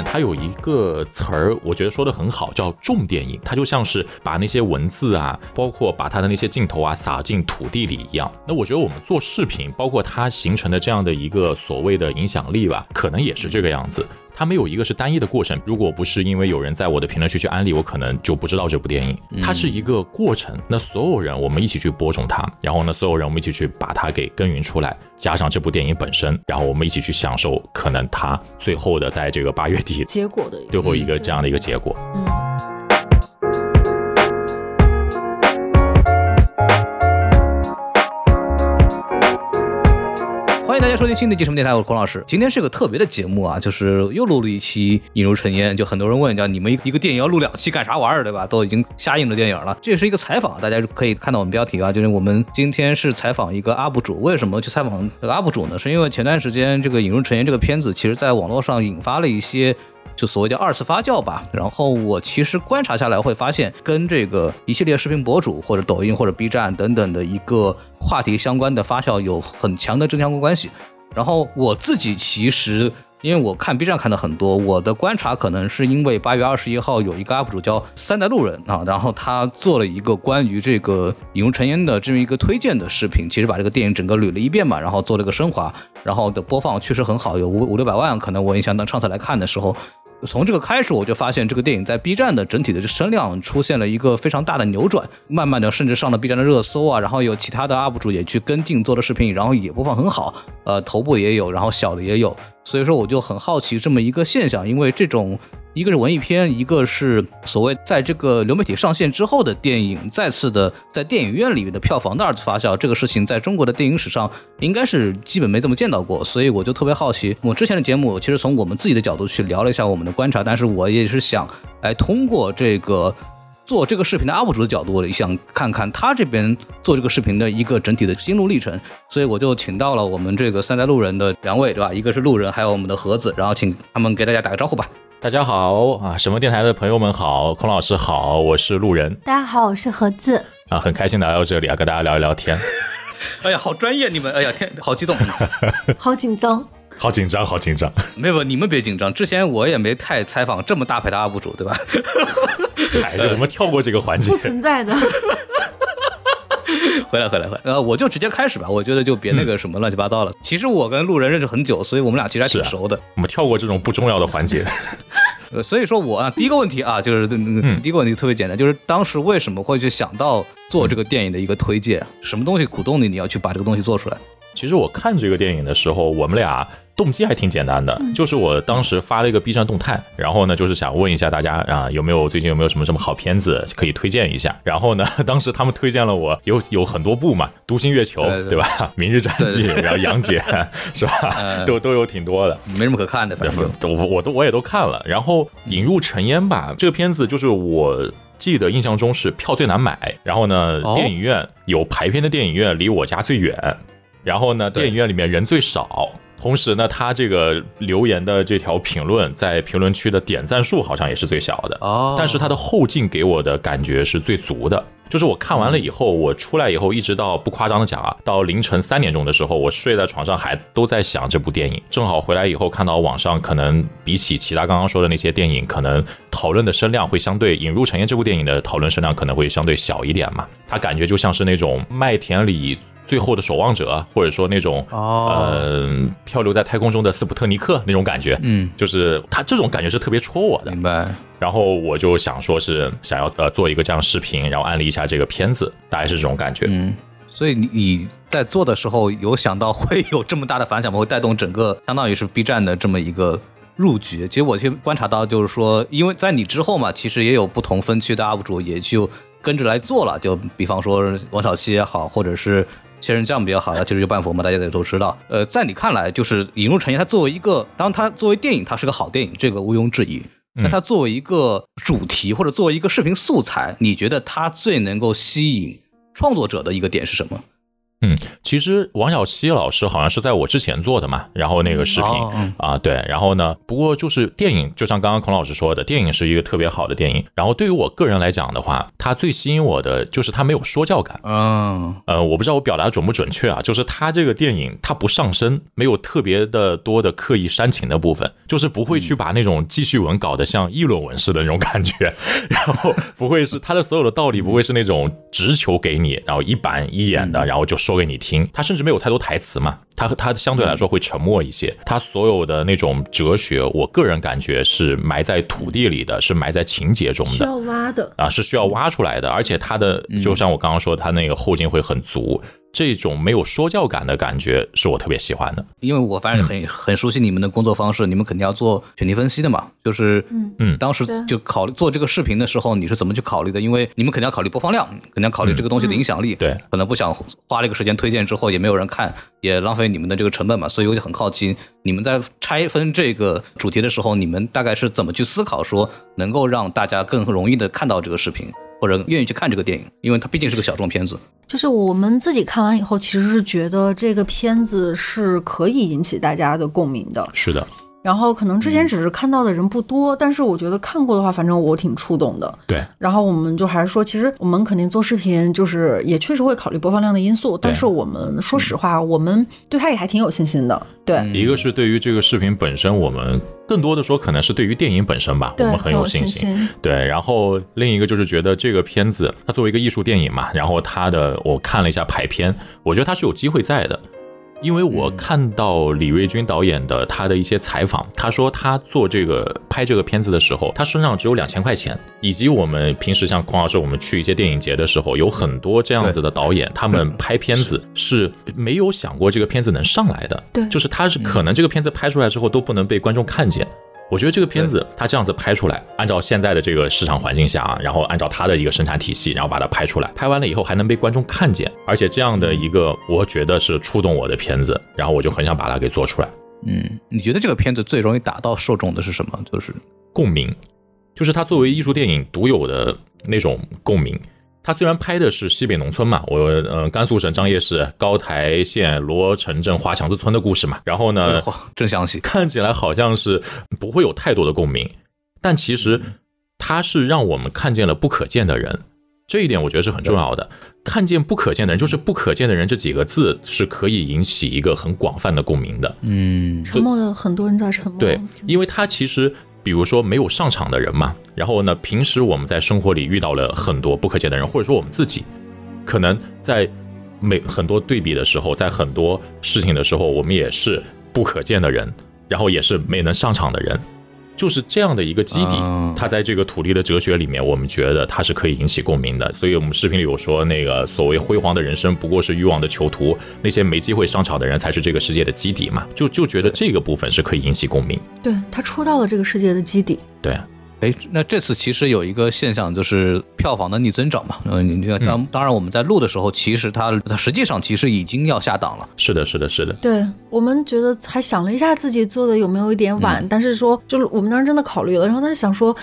它有一个词儿，我觉得说的很好，叫重电影。它就像是把那些文字啊，包括把它的那些镜头啊撒进土地里一样。那我觉得我们做视频，包括它形成的这样的一个所谓的影响力吧，可能也是这个样子。它没有一个是单一的过程，如果不是因为有人在我的评论区去安利，我可能就不知道这部电影。它是一个过程，那所有人我们一起去播种它，然后呢，所有人我们一起去把它给耕耘出来，加上这部电影本身，然后我们一起去享受可能它最后的在这个八月底结果的最后一个这样的一个结果。嗯。家收听新的一期什么电台，我是孔老师。今天是个特别的节目啊，就是又录了一期《引入尘烟》，就很多人问，叫你们一个电影要录两期干啥玩意儿，对吧？都已经下映的电影了。这也是一个采访，大家可以看到我们标题啊，就是我们今天是采访一个 UP 主。为什么去采访这个 UP 主呢？是因为前段时间这个《引入尘烟》这个片子，其实在网络上引发了一些。就所谓叫二次发酵吧，然后我其实观察下来会发现，跟这个一系列视频博主或者抖音或者 B 站等等的一个话题相关的发酵有很强的正相关关系。然后我自己其实因为我看 B 站看的很多，我的观察可能是因为八月二十一号有一个 UP 主叫三代路人啊，然后他做了一个关于这个《引入尘烟》的这么一个推荐的视频，其实把这个电影整个捋了一遍嘛，然后做了一个升华，然后的播放确实很好，有五五六百万，可能我印象当上次来看的时候。从这个开始，我就发现这个电影在 B 站的整体的声量出现了一个非常大的扭转，慢慢的甚至上了 B 站的热搜啊，然后有其他的 UP 主也去跟进做的视频，然后也播放很好，呃，头部也有，然后小的也有，所以说我就很好奇这么一个现象，因为这种。一个是文艺片，一个是所谓在这个流媒体上线之后的电影再次的在电影院里面的票房的二次发酵，这个事情在中国的电影史上应该是基本没怎么见到过，所以我就特别好奇。我之前的节目其实从我们自己的角度去聊了一下我们的观察，但是我也是想来通过这个做这个视频的 UP 主的角度，想看看他这边做这个视频的一个整体的心路历程，所以我就请到了我们这个三代路人的两位，对吧？一个是路人，还有我们的盒子，然后请他们给大家打个招呼吧。大家好啊！什么电台的朋友们好，孔老师好，我是路人。大家好，我是盒子啊，很开心来到这里啊，跟大家聊一聊天。哎呀，好专业你们！哎呀天，好激动，好紧张，好紧张，好紧张。没有，你们别紧张。之前我也没太采访这么大牌的 UP 主，对吧？嗨，我们跳过这个环节。不存在的。回来，回来，回来。呃，我就直接开始吧。我觉得就别那个什么乱七八糟了。其实我跟路人认识很久，所以我们俩其实还挺熟的。我们跳过这种不重要的环节。呃，所以说我啊，第一个问题啊，就是第一个问题特别简单，就是当时为什么会去想到做这个电影的一个推荐？什么东西鼓动你，你要去把这个东西做出来？其实我看这个电影的时候，我们俩。动机还挺简单的，就是我当时发了一个 B 站动态，然后呢，就是想问一下大家啊，有没有最近有没有什么什么好片子可以推荐一下？然后呢，当时他们推荐了我有有很多部嘛，《独行月球》对吧？《明日战记》，然后《杨戬》是吧？都都有挺多的，没什么可看的，反正我我都我也都看了。然后《引入尘烟》吧，这个片子就是我记得印象中是票最难买，然后呢，电影院有排片的电影院离我家最远，然后呢，电影院里面人最少。同时呢，他这个留言的这条评论在评论区的点赞数好像也是最小的哦，但是他的后劲给我的感觉是最足的。就是我看完了以后，我出来以后，一直到不夸张的讲啊，到凌晨三点钟的时候，我睡在床上还都在想这部电影。正好回来以后看到网上可能比起其他刚刚说的那些电影，可能讨论的声量会相对《引入尘烟》这部电影的讨论声量可能会相对小一点嘛。他感觉就像是那种麦田里。最后的守望者，或者说那种呃漂流在太空中的斯普特尼克那种感觉，嗯，就是他这种感觉是特别戳我的。明白。然后我就想说是想要呃做一个这样视频，然后安利一下这个片子，大概是这种感觉。嗯，所以你你在做的时候有想到会有这么大的反响吗？会带动整个相当于是 B 站的这么一个入局？其实我先观察到就是说，因为在你之后嘛，其实也有不同分区的 UP 主也就跟着来做了，就比方说王小七也好，或者是。仙人酱比较好的，其实就半佛嘛，大家也都知道。呃，在你看来，就是《引入尘烟》，它作为一个，当然它作为电影，它是个好电影，这个毋庸置疑。那它作为一个主题或者作为一个视频素材，你觉得它最能够吸引创作者的一个点是什么？嗯，其实王小溪老师好像是在我之前做的嘛，然后那个视频、啊，对，然后呢，不过就是电影，就像刚刚孔老师说的，电影是一个特别好的电影。然后对于我个人来讲的话，它最吸引我的就是它没有说教感。嗯，呃，我不知道我表达准不准确啊，就是它这个电影它不上身，没有特别的多的刻意煽情的部分，就是不会去把那种记叙文搞得像议论文似的那种感觉，然后不会是它的所有的道理不会是那种直球给你，然后一板一眼的，然后就说说给你听，他甚至没有太多台词嘛，它它相对来说会沉默一些，它所有的那种哲学，我个人感觉是埋在土地里的，是埋在情节中的。需要挖的。啊，是需要挖出来的，而且它的就像我刚刚说，它那个后劲会很足，这种没有说教感的感觉是我特别喜欢的。因为我反正很很熟悉你们的工作方式，你们肯定要做选题分析的嘛。就是，嗯嗯当时就考虑做这个视频的时候，你是怎么去考虑的？因为你们肯定要考虑播放量，肯定要考虑这个东西的影响力。对，可能不想花了一个时间推荐之后也没有人看，也浪费你们的这个成本嘛。所以我就很好奇，你们在拆分这个主题的时候，你们大概是怎么去思考，说能够让大家更容易的看到这个视频，或者愿意去看这个电影？因为它毕竟是个小众片子。就是我们自己看完以后，其实是觉得这个片子是可以引起大家的共鸣的。是的，然后可能之前只是看到的人不多，但是我觉得看过的话，反正我挺触动的。对，然后我们就还是说，其实我们肯定做视频，就是也确实会考虑播放量的因素，但是我们说实话，我们对它也还挺有信心的。对，一个是对于这个视频本身，我们更多的说可能是对于电影本身吧，我，们很有信信心。对，然后另一个就是觉得这个片子它作为一个艺术电影嘛，然后它的我看了一下排片，我觉得它是有机会在的。因为我看到李瑞军导演的他的一些采访，他说他做这个拍这个片子的时候，他身上只有两千块钱，以及我们平时像孔老师，我们去一些电影节的时候，有很多这样子的导演，他们拍片子是。没有想过这个片子能上来的，对。就是他是可能这个片子拍出来之后都不能被观众看见。我觉得这个片子它这样子拍出来，按照现在的这个市场环境下啊，然后按照它的一个生产体系，然后把它拍出来，拍完了以后还能被观众看见，而且这样的一个我觉得是触动我的片子，然后我就很想把它给做出来。嗯，你觉得这个片子最容易打到受众的是什么？就是共鸣，就是它作为艺术电影独有的那种共鸣。它虽然拍的是西北农村嘛，我呃甘肃省张掖市高台县罗城镇华强子村的故事嘛，然后呢，嚯真详细。看起来好像是不会有太多的共鸣，但其实它是让我们看见了不可见的人，这一点我觉得是很重要的。看见不可见的人，就是不可见的人这几个字是可以引起一个很广泛的共鸣的。嗯沉默的很多人在沉默。对，因为他其实。比如说没有上场的人嘛，然后呢，平时我们在生活里遇到了很多不可见的人，或者说我们自己，可能在每很多对比的时候，在很多事情的时候，我们也是不可见的人，然后也是没能上场的人，就是这样的一个基底啊。它在这个土地的哲学里面，我们觉得它是可以引起共鸣的。所以我们视频里有说，那个所谓辉煌的人生不过是欲望的囚徒，那些没机会上场的人才是这个世界的基底嘛。就就觉得这个部分是可以引起共鸣。对，他戳到了这个世界的基底。对，哎，那这次其实有一个现象，就是票房的逆增长嘛。嗯，你看，当当然我们在录的时候，其实它它实际上其实已经要下档了。是的，是的，是的。对我们觉得还想了一下自己做的有没有一点晚，但是说就是我们当时真的考虑了，然后当时想说，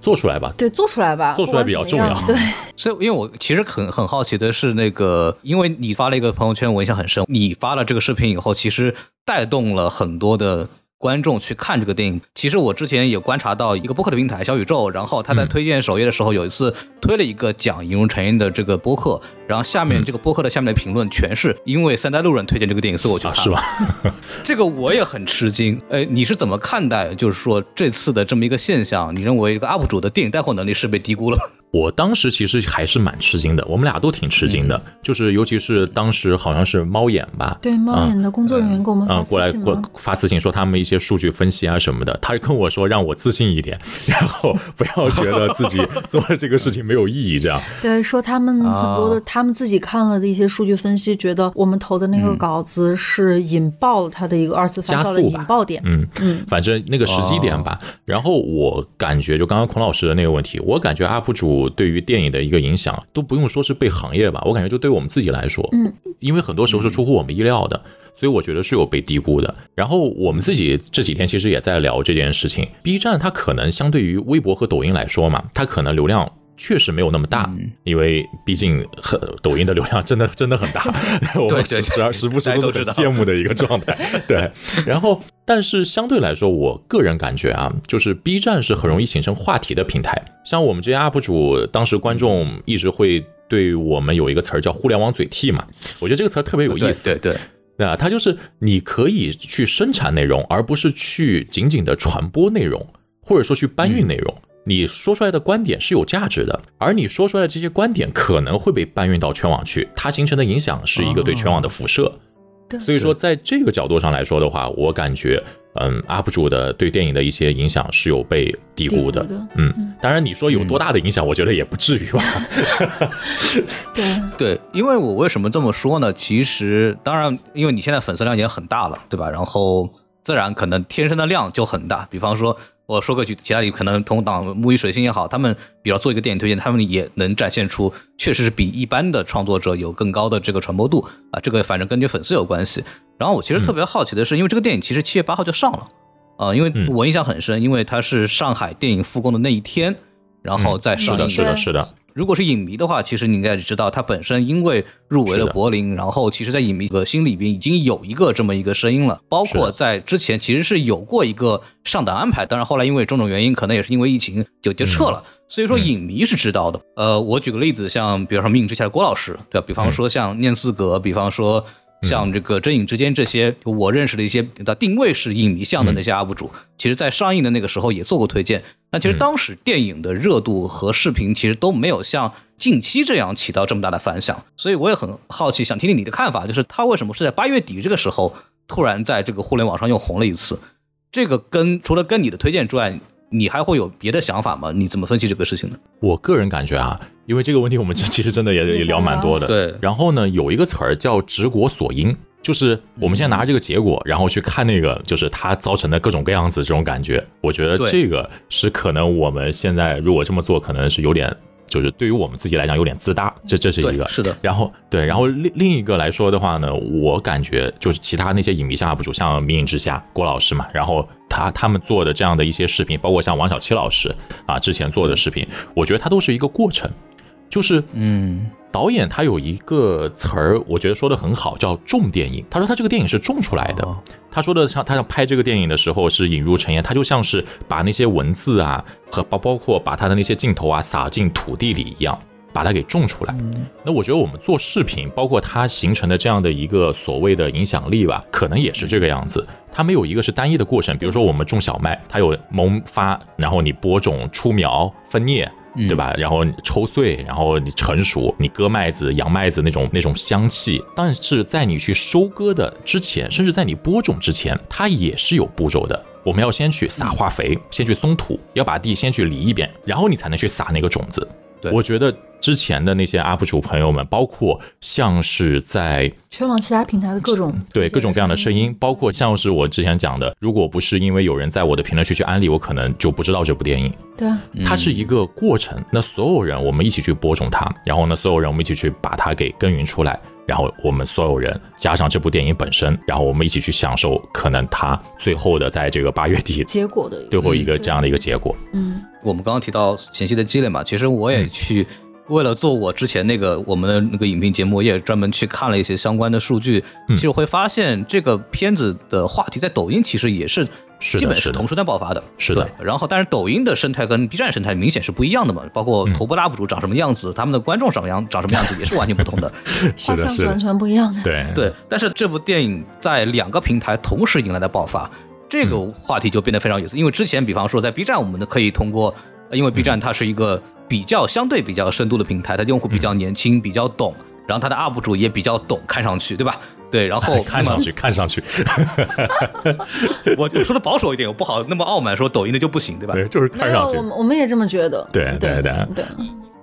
做出来吧，对，做出来吧，做出来比较重要不管怎么样 所以，因为我其实很很好奇的是，那个，因为你发了一个朋友圈，我印象很深。你发了这个视频以后，其实带动了很多的观众去看这个电影。其实我之前也观察到一个播客的平台小宇宙，然后他在嗯推荐首页的时候，有一次推了一个讲引入成因的这个播客，然后下嗯面这个播客的下面的评论全是因为三代路人推荐这个电影，所以我去啊，看。是吧？？这个我也很吃惊。呃，你是怎么看待，就是说这次的这么一个现象？你认为这个 UP 主的电影带货能力是被低估了吗？我当时其实还是蛮吃惊的，我们俩都挺吃惊的，嗯就是尤其是当时好像是猫眼吧，对，猫眼的工作人员给我们啊、发过来过发私信说他们一些数据分析啊什么的，他跟我说让我自信一点，然后不要觉得自己做了这个事情没有意义，这样。对，说他们很多的，啊他们自己看了的一些数据分析，觉得我们投的那个稿子是引爆了他的一个二次发酵的引爆点。嗯嗯，反正那个时机点吧。然后我感觉，就刚刚孔老师的那个问题，我感觉 UP 主对于电影的一个影响，都不用说是被行业吧，我感觉就对我们自己来说，嗯，因为很多时候是出乎我们意料的，所以我觉得是有被低估的。然后我们自己这几天其实也在聊这件事情，B 站它可能相对于微博和抖音来说嘛，它可能流量。确实没有那么大，因为毕竟很抖音的流量真的真的很大，我们时时时不时都是很羡慕的一个状态。对，然后但是相对来说，我个人感觉啊，就是 B 站是很容易形成话题的平台。像我们这些 UP 主，当时观众一直会对我们有一个词儿叫“互联网嘴替”嘛，我觉得这个词儿特别有意思。对对。那它就是你可以去生产内容，而不是去仅仅的传播内容，或者说去搬运内容。你说出来的观点是有价值的，而你说出来的这些观点可能会被搬运到全网去，它形成的影响是一个对全网的辐射。所以说，在这个角度上来说的话，我感觉，嗯，UP 主的对电影的一些影响是有被低估的。嗯，当然你说有多大的影响，我觉得也不至于吧。对 对，因为我为什么这么说呢？其实，当然，因为你现在粉丝量已经很大了，对吧？然后自然可能天生的量就很大。比方说。我说个举，其他里可能同档木鱼水星也好，他们比如做一个电影推荐，他们也能展现出确实是比一般的创作者有更高的这个传播度啊。这个反正跟你粉丝有关系。然后我其实特别好奇的是，因为这个电影其实七月八号就上了啊，因为我印象很深，因为它是上海电影复工的那一天，然后再上映。是的，是的，是的。如果是影迷的话，其实你应该知道，他本身因为入围了柏林，然后其实，在影迷的心里边已经有一个这么一个声音了。包括在之前，其实是有过一个上档安排，当然后来因为种种原因，可能也是因为疫情就就撤了。所以说，影迷是知道的。呃，我举个例子，像比如说《命运之下》的郭老师，对吧？比方说像念四格，比方说。像这个真影之间这些我认识的一些的定位是影迷向的那些 UP 主，其实在上映的那个时候也做过推荐。那其实当时电影的热度和视频其实都没有像近期这样起到这么大的反响，所以我也很好奇，想听听你的看法，就是他为什么是在八月底这个时候突然在这个互联网上又红了一次？这个跟除了跟你的推荐之外。你还会有别的想法吗？你怎么分析这个事情呢？我个人感觉啊，因为这个问题我们其实真的也也聊蛮多的。对。然后呢，有一个词儿叫“直果所因”，就是我们现在拿着这个结果，然后去看那个，就是它造成的各种各样子这种感觉。我觉得这个是可能我们现在如果这么做，可能是有点。就是对于我们自己来讲有点自大，这这是一个是的。然后对，然后另另一个来说的话呢，我感觉就是其他那些影迷向 UP 主，像迷影之下郭老师嘛，然后他他们做的这样的一些视频，包括像王小七老师啊之前做的视频，我觉得它都是一个过程，就是嗯。导演他有一个词儿，我觉得说的很好，叫种电影。他说他这个电影是种出来的。他说的像他想拍这个电影的时候是引入尘烟，他就像是把那些文字啊和包包括把他的那些镜头啊撒进土地里一样，把它给种出来。那我觉得我们做视频，包括它形成的这样的一个所谓的影响力吧，可能也是这个样子。它没有一个是单一的过程。比如说我们种小麦，它有萌发，然后你播种、出苗、分蘖。对吧？然后抽穗，然后你成熟，你割麦子、扬麦子那种那种香气。但是在你去收割的之前，甚至在你播种之前，它也是有步骤的。我们要先去撒化肥，先去松土，要把地先去犁一遍，然后你才能去撒那个种子。对，我觉得。之前的那些 UP 主朋友们，包括像是在全网其他平台的各种对各种各样的声音，包括像是我之前讲的，如果不是因为有人在我的评论区去安利，我可能就不知道这部电影。对啊，它是一个过程。那所有人我们一起去播种它，然后呢，所有人我们一起去把它给耕耘出来，然后我们所有人加上这部电影本身，然后我们一起去享受可能它最后的在这个八月底结果的最后一个这样的一个结果。嗯，我们刚刚提到前期的积累嘛，其实我也去。为了做我之前那个我们的那个影评节目，我也专门去看了一些相关的数据。其实会发现，这个片子的话题在抖音其实也是基本是同时段爆发的。是的。然后，但是抖音的生态跟 B 站生态明显是不一样的嘛。包括头部 UP 主长什么样子，他们的观众什么样长什么样子，也是完全不同的。是的，是完全不一样的。对对。但是这部电影在两个平台同时迎来的爆发，这个话题就变得非常有意思。因为之前，比方说在 B 站，我们可以通过，因为 B 站它是一个。比较相对比较深度的平台，它用户比较年轻，比较懂，然后它的 UP 主也比较懂，看上去对吧？对，然后看上去看上去，我说的保守一点，我不好那么傲慢说抖音的就不行，对吧？对，就是看上去，我们我们也这么觉得，对对对对，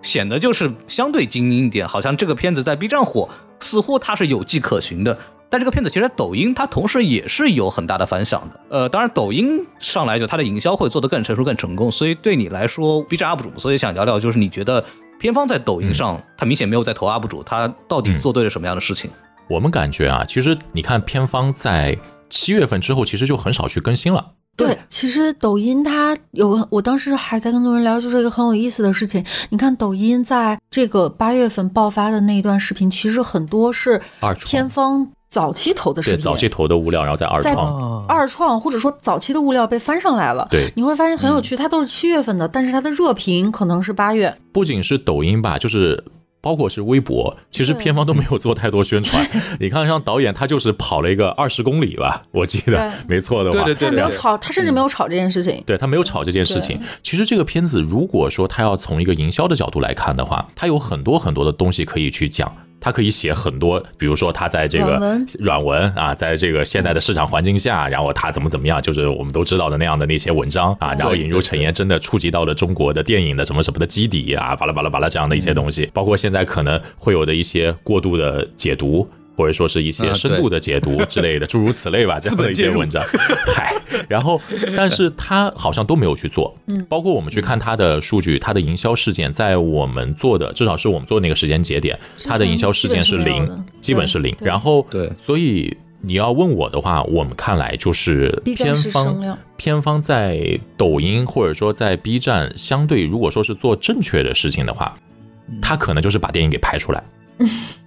显得就是相对精英一点，好像这个片子在 B 站火，似乎它是有迹可循的。但这个片子其实抖音它同时也是有很大的反响的，呃，当然抖音上来就它的营销会做得更成熟、更成功，所以对你来说，B 站 UP 主，所以想聊聊，就是你觉得片方在抖音上，他明显没有在投 UP 主，他到底做对了什么样的事情？我们感觉啊，其实你看片方在七月份之后，其实就很少去更新了。对，其实抖音它有，我当时还在跟路人聊，就是一个很有意思的事情。你看，抖音在这个八月份爆发的那一段视频，其实很多是二创偏方早期投的视频，对早期投的物料，然后再二创，二创或者说早期的物料被翻上来了。对，你会发现很有趣，它都是七月份的，但是它的热评可能是八月。不仅是抖音吧，就是。包括是微博，其实片方都没有做太多宣传。你看，像导演他就是跑了一个二十公里吧，我记得没错的话，对对对他没有炒，他甚至没有炒这件事情。对他没有炒这件事情。其实这个片子，如果说他要从一个营销的角度来看的话，他有很多很多的东西可以去讲。他可以写很多，比如说他在这个软文。啊，在这个现在的市场环境下，然后他怎么怎么样，就是我们都知道的那样的那些文章啊，然后引入陈岩真的触及到了中国的电影的什么什么的基底啊，巴拉巴拉巴拉这样的一些东西，包括现在可能会有的一些过度的解读。或者说是一些深度的解读 之类的，诸如此类吧，这样的一些文章。嗨，然后，但是他好像都没有去做。嗯，包括我们去看他的数据，他的营销事件，在我们做的，至少是我们做的那个时间节点，他的营销事件是零，基本是零。然后，对，所以你要问我的话，我们看来就是偏方，偏方在抖音或者说在 B 站，相对如果说是做正确的事情的话，他可能就是把电影给拍出来。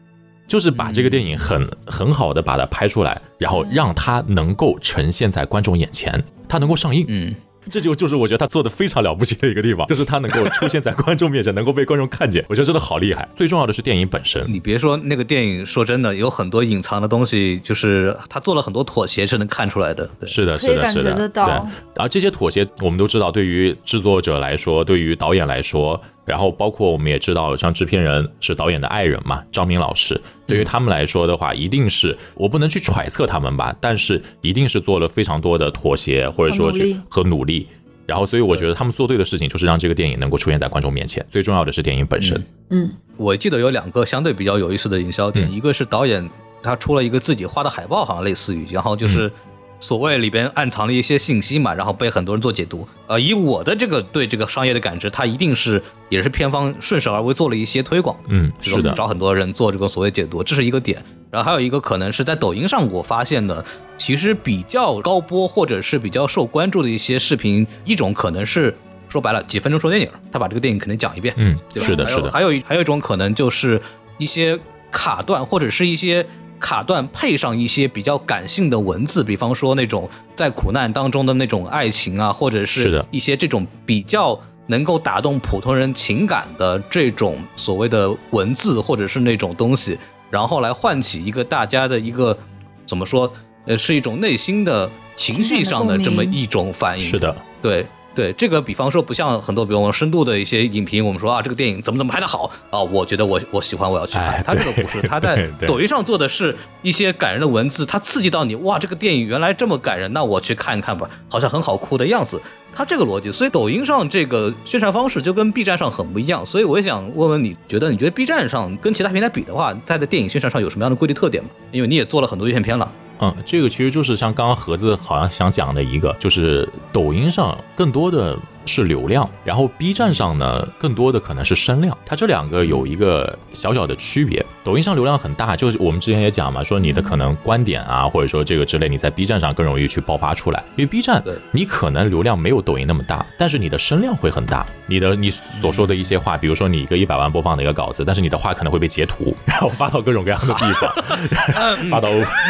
就是把这个电影很很好的把它拍出来，然后让它能够呈现在观众眼前，它能够上映。嗯，这就就是我觉得他做的非常了不起的一个地方，就是他能够出现在观众面前，能够被观众看见。我觉得真的好厉害。最重要的是电影本身。你别说那个电影，说真的，有很多隐藏的东西，就是他做了很多妥协，是能看出来的。是的，是的，是的。对。然后这些妥协，我们都知道，对于制作者来说，对于导演来说。然后包括我们也知道，像制片人是导演的爱人嘛，张明老师，对于他们来说的话，一定是我不能去揣测他们吧，但是一定是做了非常多的妥协，或者说去和努力。然后，所以我觉得他们做对的事情就是让这个电影能够出现在观众面前。最重要的是电影本身。嗯，我记得有两个相对比较有意思的营销点，一个是导演他出了一个自己画的海报，好像类似于，然后就是。所谓里边暗藏了一些信息嘛，然后被很多人做解读。呃，以我的这个对这个商业的感知，它一定是也是片方顺势而为做了一些推广。嗯，是的，找很多人做这个所谓解读，这是一个点。然后还有一个可能是在抖音上我发现的，其实比较高播或者是比较受关注的一些视频，一种可能是说白了几分钟说电影，他把这个电影肯定讲一遍。嗯，是的，是的。还有还有一种可能就是一些卡段或者是一些。卡段配上一些比较感性的文字，比方说那种在苦难当中的那种爱情啊，或者是一些这种比较能够打动普通人情感的这种所谓的文字，或者是那种东西，然后来唤起一个大家的一个怎么说？呃，是一种内心的情绪上的这么一种反应。是的，对。对这个，比方说不像很多，比如说深度的一些影评，我们说啊，这个电影怎么怎么拍的好啊，我觉得我我喜欢，我要去看。他这个不是，他在抖音上做的是一些感人的文字，他刺激到你，哇，这个电影原来这么感人，那我去看一看吧，好像很好哭的样子。他这个逻辑，所以抖音上这个宣传方式就跟 B 站上很不一样。所以我也想问问，你觉得你觉得 B 站上跟其他平台比的话，在的电影宣传上有什么样的规律特点吗？因为你也做了很多院线片了。嗯，这个其实就是像刚刚盒子好像想讲的一个，就是抖音上更多的是流量，然后 B 站上呢更多的可能是声量，它这两个有一个小小的区别。抖音上流量很大，就是我们之前也讲嘛，说你的可能观点啊，或者说这个之类，你在 B 站上更容易去爆发出来，因为 B 站你可能流量没有抖音那么大，但是你的声量会很大，你的你所说的一些话，比如说你一个一百万播放的一个稿子，但是你的话可能会被截图，然后发到各种各样的地方，发到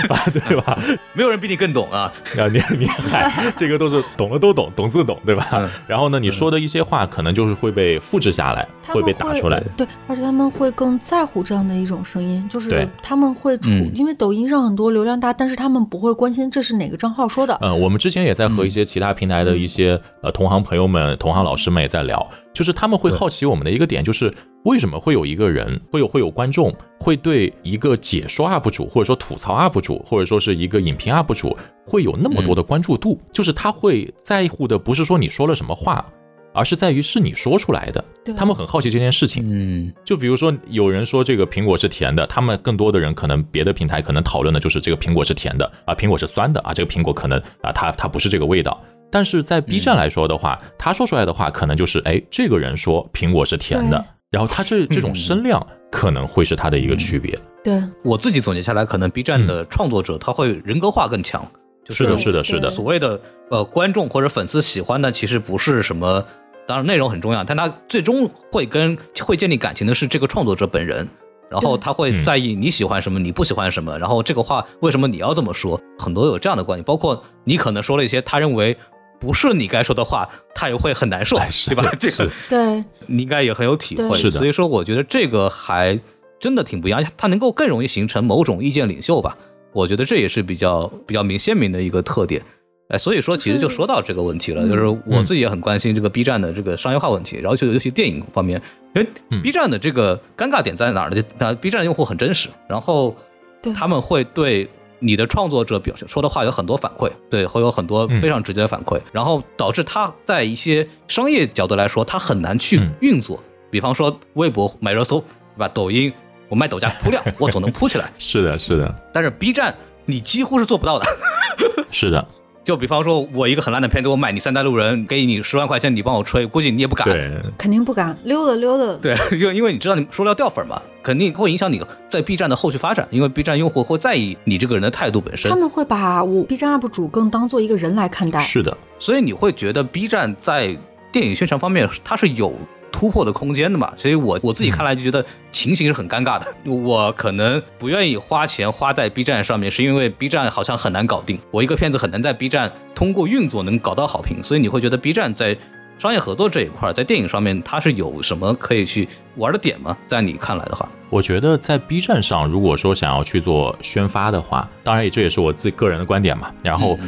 发对吧？没有人比你更懂啊！啊，你你嗨，这个都是懂的都懂，懂自懂，对吧？然后呢，你说的一些话可能就是会被复制下来，会被打出来。对，而且他们会更在乎这样的一种声音，就是他们会处，因为抖音上很多流量大，但是他们不会关心这是哪个账号说的。嗯，我们之前也在和一些其他平台的一些呃同行朋友们、同行老师们也在聊，就是他们会好奇我们的一个点，就是。为什么会有一个人会有会有观众会对一个解说 UP 主或者说吐槽 UP 主或者说是一个影评 UP 主会有那么多的关注度？就是他会在乎的不是说你说了什么话，而是在于是你说出来的。他们很好奇这件事情。嗯，就比如说有人说这个苹果是甜的，他们更多的人可能别的平台可能讨论的就是这个苹果是甜的啊，苹果是酸的啊，这个苹果可能啊它它不是这个味道。但是在 B 站来说的话，他说出来的话可能就是哎，这个人说苹果是甜的。然后他这这种声量可能会是他的一个区别。对我自己总结下来，可能 B 站的创作者他会人格化更强。就是的，是的，是的。所谓的呃观众或者粉丝喜欢的，其实不是什么，当然内容很重要，但他最终会跟会建立感情的是这个创作者本人。然后他会在意你喜欢什么，你不喜欢什么。然后这个话为什么你要这么说？很多有这样的观点，包括你可能说了一些他认为不是你该说的话，他也会很难受，对吧？这个对，你应该也很有体会。是的，所以说我觉得这个还真的挺不一样，他能够更容易形成某种意见领袖吧。我觉得这也是比较比较明鲜明的一个特点。哎，所以说其实就说到这个问题了，就是我自己也很关心这个 B 站的这个商业化问题，然后就尤其电影方面，因为 B 站的这个尴尬点在哪儿呢？那 B 站用户很真实，然后他们会对你的创作者表现说的话有很多反馈，对，会有很多非常直接的反馈，然后导致他在一些商业角度来说，他很难去运作。比方说微博买热搜，对吧？抖音我卖抖加铺量，我总能铺起来。是的，是的。但是 B 站你几乎是做不到的。是的。就比方说，我一个很烂的片子，我买你三代路人，给你十万块钱，你帮我吹，估计你也不敢。对，肯定不敢，溜达溜达。对，就 因为你知道你说了要掉粉嘛，肯定会影响你在 B 站的后续发展，因为 B 站用户会在意你这个人的态度本身。他们会把我 B 站 UP 主更当做一个人来看待。是的，所以你会觉得 B 站在电影宣传方面，它是有。突破的空间的嘛，所以我我自己看来就觉得情形是很尴尬的。我可能不愿意花钱花在 B 站上面，是因为 B 站好像很难搞定，我一个片子很难在 B 站通过运作能搞到好评。所以你会觉得 B 站在商业合作这一块，在电影上面它是有什么可以去玩的点吗？在你看来的话，我觉得在 B 站上，如果说想要去做宣发的话，当然这也是我自己个人的观点嘛。然后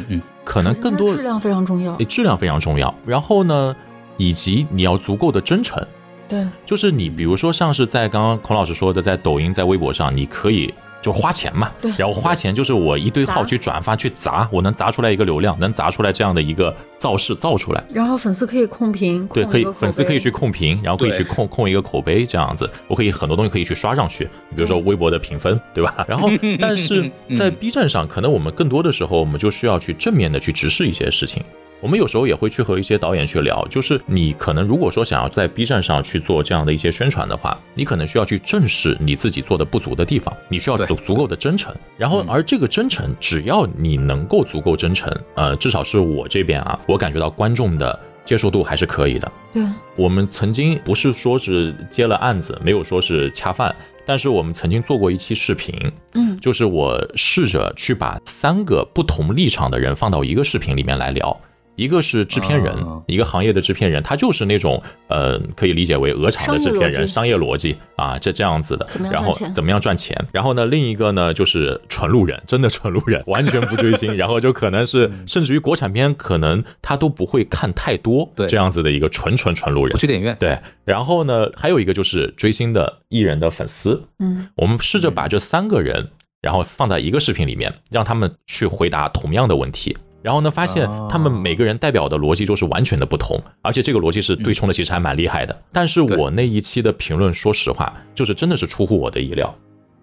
可能更多质量非常重要，质量非常重要。然后呢？以及你要足够的真诚，对，就是你，比如说像是在刚刚孔老师说的，在抖音、在微博上，你可以就花钱嘛，对，然后花钱就是我一堆号去转发去砸，我能砸出来一个流量，能砸出来这样的一个造势造出来，然后粉丝可以控评，对，可以粉丝可以去控评，然后可以去控控一个口碑这样子，我可以很多东西可以去刷上去，比如说微博的评分，对吧？然后但是在 B 站上，可能我们更多的时候，我们就需要去正面的去直视一些事情。我们有时候也会去和一些导演去聊，就是你可能如果说想要在 B 站上去做这样的一些宣传的话，你可能需要去正视你自己做的不足的地方，你需要足足够的真诚。然后，而这个真诚，只要你能够足够真诚，呃，至少是我这边啊，我感觉到观众的接受度还是可以的。对，我们曾经不是说是接了案子，没有说是恰饭，但是我们曾经做过一期视频，嗯，就是我试着去把三个不同立场的人放到一个视频里面来聊。一个是制片人，一个行业的制片人，他就是那种呃，可以理解为鹅厂的制片人，商业逻辑啊，这这样子的。然后怎么样赚钱？然后呢，另一个呢就是纯路人，真的纯路人，完全不追星，然后就可能是甚至于国产片可能他都不会看太多，对这样子的一个纯纯纯路人，不去电影院。对，然后呢，还有一个就是追星的艺人的粉丝。嗯，我们试着把这三个人，然后放在一个视频里面，让他们去回答同样的问题。然后呢，发现他们每个人代表的逻辑就是完全的不同，而且这个逻辑是对冲的，其实还蛮厉害的。但是我那一期的评论，说实话，就是真的是出乎我的意料。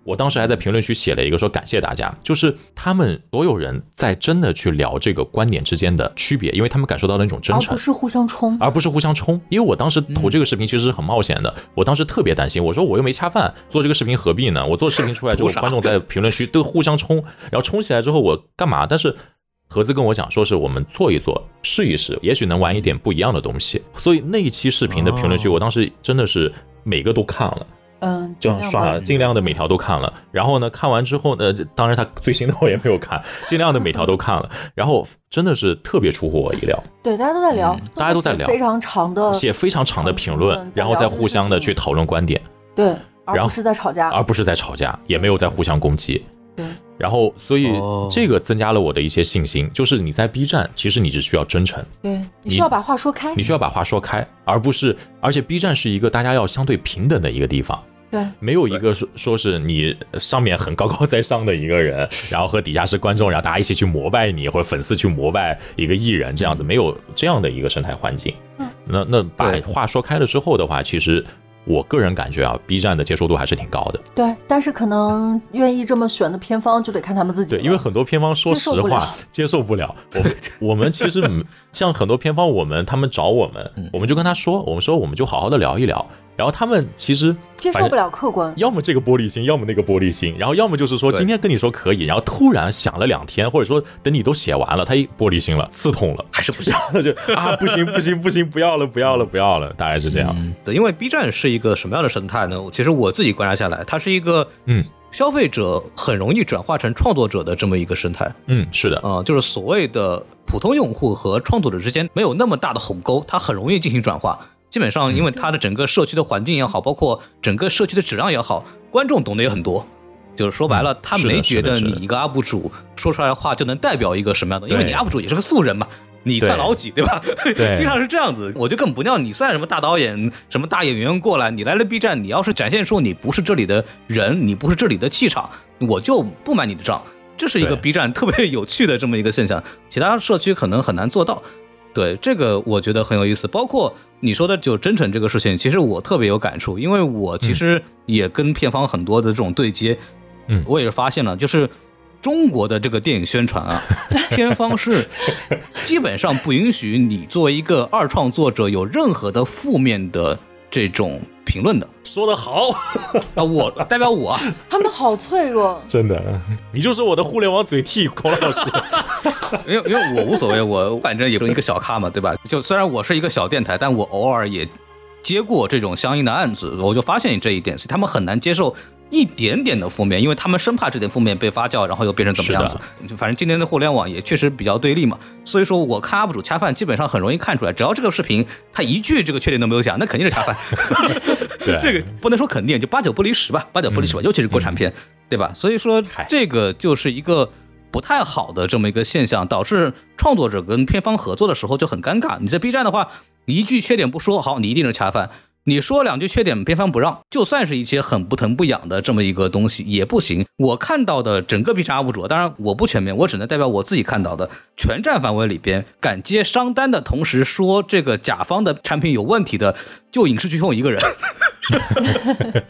我当时还在评论区写了一个说感谢大家，就是他们所有人在真的去聊这个观点之间的区别，因为他们感受到了那种真诚，而不是互相冲，而不是互相冲。因为我当时投这个视频其实是很冒险的，我当时特别担心，我说我又没恰饭，做这个视频何必呢？我做视频出来之后，观众在评论区都互相冲，然后冲起来之后我干嘛？但是。盒子跟我讲，说是我们做一做，试一试，也许能玩一点不一样的东西。所以那一期视频的评论区，我当时真的是每个都看了，嗯，就刷，尽量的每条都看了。然后呢，看完之后呢，当然他最新的我也没有看，尽量的每条都看了。然后真的是特别出乎我意料。对，大家都在聊，大家都在聊非常长的，写非常长的评论，然后再互相的去讨论观点。对，而不是在吵架，而不是在吵架，也没有在互相攻击。对。然后，所以这个增加了我的一些信心，就是你在 B 站，其实你只需要真诚，对你需要把话说开，你需要把话说开，而不是，而且 B 站是一个大家要相对平等的一个地方，对，没有一个说说是你上面很高高在上的一个人，然后和底下是观众，然后大家一起去膜拜你，或者粉丝去膜拜一个艺人，这样子没有这样的一个生态环境。嗯，那那把话说开了之后的话，其实。我个人感觉啊，B 站的接受度还是挺高的。对，但是可能愿意这么选的片方就得看他们自己。对，因为很多片方说实话接受不了。我们 我们其实像很多片方，我们他们找我们，我们就跟他说，我们说我们就好好的聊一聊。然后他们其实接受不了客观，要么这个玻璃心，要么那个玻璃心，然后要么就是说今天跟你说可以，然后突然想了两天，或者说等你都写完了，他一玻璃心了，刺痛了，还是不行，那 就啊不行不行不行，不要了不要了不要了，大概是这样。对，因为 B 站是一个什么样的生态呢？其实我自己观察下来，它是一个嗯。消费者很容易转化成创作者的这么一个生态，嗯，是的，啊，就是所谓的普通用户和创作者之间没有那么大的鸿沟，它很容易进行转化。基本上，因为它的整个社区的环境也好，包括整个社区的质量也好，观众懂得也很多。就是说白了，他没觉得你一个 UP 主说出来的话就能代表一个什么样的，因为你 UP 主也是个素人嘛。你算老几，对吧？对，经常是这样子。我就更不尿你算什么大导演、什么大演员过来。你来了 B 站，你要是展现出你不是这里的人，你不是这里的气场，我就不买你的账。这是一个 B 站特别有趣的这么一个现象，其他社区可能很难做到。对这个，我觉得很有意思。包括你说的就真诚这个事情，其实我特别有感触，因为我其实也跟片方很多的这种对接，嗯，我也是发现了，就是。中国的这个电影宣传啊，片方是 基本上不允许你作为一个二创作者有任何的负面的这种评论的。说得好 啊，我代表我，他们好脆弱，真的，你就是我的互联网嘴替，孔老师。因为因为我无所谓，我反正也是一个小咖嘛，对吧？就虽然我是一个小电台，但我偶尔也接过这种相应的案子，我就发现这一点，所以他们很难接受。一点点的负面，因为他们生怕这点负面被发酵，然后又变成怎么样子。反正今天的互联网也确实比较对立嘛，所以说我看 UP 主恰饭，基本上很容易看出来，只要这个视频他一句这个缺点都没有讲，那肯定是恰饭。这个不能说肯定，就八九不离十吧，八九不离十吧，尤其是国产片，对吧？所以说这个就是一个不太好的这么一个现象，导致创作者跟片方合作的时候就很尴尬。你在 B 站的话，一句缺点不说，好，你一定是恰饭。你说两句缺点，片方不让，就算是一些很不疼不痒的这么一个东西也不行。我看到的整个 B 站 UP 主，当然我不全面，我只能代表我自己看到的全站范围里边，敢接商单的同时说这个甲方的产品有问题的，就影视飓风一个人。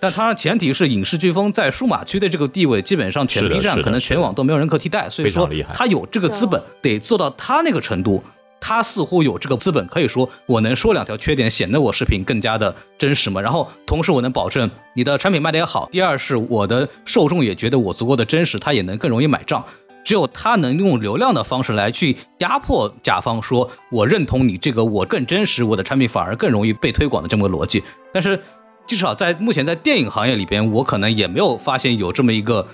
但他前提是影视飓风在数码区的这个地位，基本上全 B 站可能全网都没有人可替代，所以说他有这个资本，得做到他那个程度。他似乎有这个资本，可以说我能说两条缺点，显得我视频更加的真实嘛。然后同时我能保证你的产品卖的也好。第二是我的受众也觉得我足够的真实，他也能更容易买账。只有他能用流量的方式来去压迫甲方，说我认同你这个我更真实，我的产品反而更容易被推广的这么个逻辑。但是至少在目前在电影行业里边，我可能也没有发现有这么一个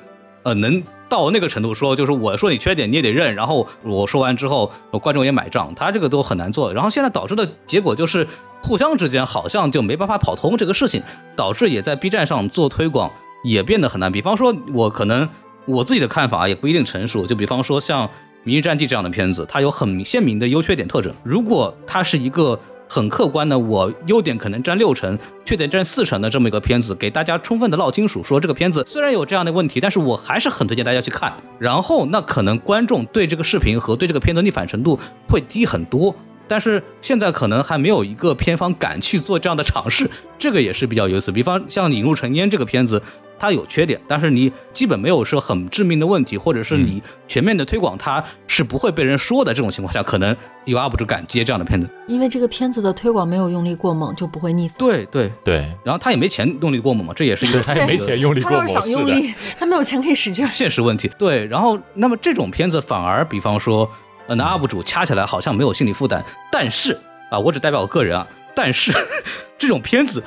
呃能。到那个程度说，就是我说你缺点你也得认，然后我说完之后，观众也买账，他这个都很难做。然后现在导致的结果就是，互相之间好像就没办法跑通这个事情，导致也在 B 站上做推广也变得很难。比方说，我可能我自己的看法也不一定成熟。就比方说像《明日战记》这样的片子，它有很鲜明的优缺点特征。如果它是一个很客观的，我优点可能占六成，缺点占四成的这么一个片子，给大家充分的唠清楚，说这个片子虽然有这样的问题，但是我还是很推荐大家去看。然后那可能观众对这个视频和对这个片子逆反程度会低很多。但是现在可能还没有一个片方敢去做这样的尝试，这个也是比较有意思。比方像《引入尘烟》这个片子。它有缺点，但是你基本没有说很致命的问题，或者是你全面的推广，它是不会被人说的。这种情况下，可能有 UP 主敢接这样的片子，因为这个片子的推广没有用力过猛，就不会逆反。对对对，然后他也没钱用力过猛嘛，这也是一个 他也没钱用力过猛，他要是想用力，他没有钱可以使劲。现实问题。对，然后那么这种片子反而，比方说，呃，那 UP 主掐起来好像没有心理负担，但是啊，我只代表我个人啊，但是 这种片子。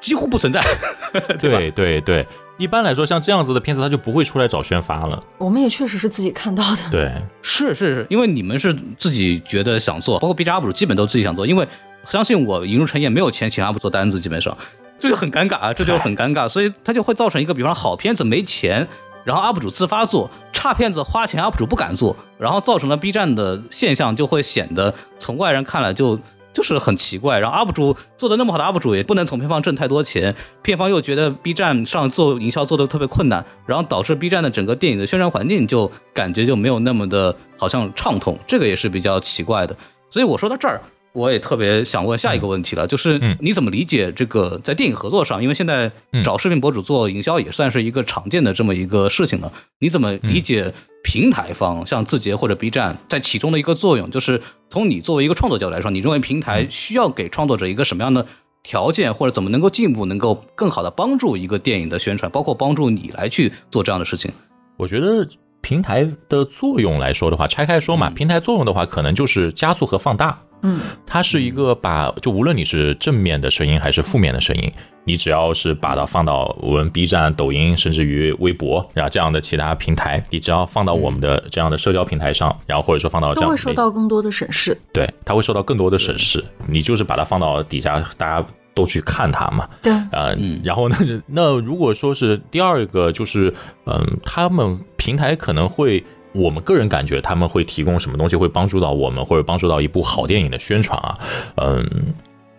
几乎不存在，对对对，一般来说，像这样子的片子，他就不会出来找宣发了。我们也确实是自己看到的，对，是是是，因为你们是自己觉得想做，包括 B 站 UP 主基本都自己想做，因为相信我，引入陈也没有钱请 UP 做单子，基本上这就很尴尬啊，这就很尴尬，所以它就会造成一个，比方好片子没钱，然后 UP 主自发做，差片子花钱 UP 主不敢做，然后造成了 B 站的现象，就会显得从外人看来就。就是很奇怪，然后 UP 主做的那么好的 UP 主也不能从片方挣太多钱，片方又觉得 B 站上做营销做的特别困难，然后导致 B 站的整个电影的宣传环境就感觉就没有那么的好像畅通，这个也是比较奇怪的。所以我说到这儿。我也特别想问下一个问题了，就是你怎么理解这个在电影合作上？因为现在找视频博主做营销也算是一个常见的这么一个事情了。你怎么理解平台方像字节或者 B 站在其中的一个作用？就是从你作为一个创作角度来说，你认为平台需要给创作者一个什么样的条件，或者怎么能够进步，能够更好的帮助一个电影的宣传，包括帮助你来去做这样的事情？我觉得平台的作用来说的话，拆开说嘛，平台作用的话，可能就是加速和放大。嗯，它是一个把，就无论你是正面的声音还是负面的声音，你只要是把它放到我们 B 站、抖音，甚至于微博，然后这样的其他平台，你只要放到我们的这样的社交平台上，然后或者说放到这样，都会受到更多的审视。对，它会受到更多的审视。你就是把它放到底下，大家都去看它嘛。对，呃，然后呢，那如果说是第二个，就是嗯，他们平台可能会。我们个人感觉他们会提供什么东西会帮助到我们，或者帮助到一部好电影的宣传啊？嗯，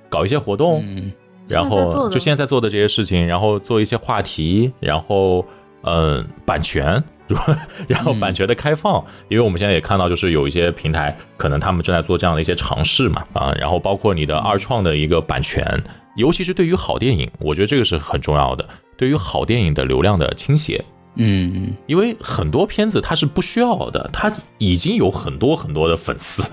搞一些活动，然后就现在在做的这些事情，然后做一些话题，然后嗯，版权，然后版权的开放，因为我们现在也看到，就是有一些平台可能他们正在做这样的一些尝试嘛，啊，然后包括你的二创的一个版权，尤其是对于好电影，我觉得这个是很重要的，对于好电影的流量的倾斜。嗯，因为很多片子它是不需要的，它已经有很多很多的粉丝，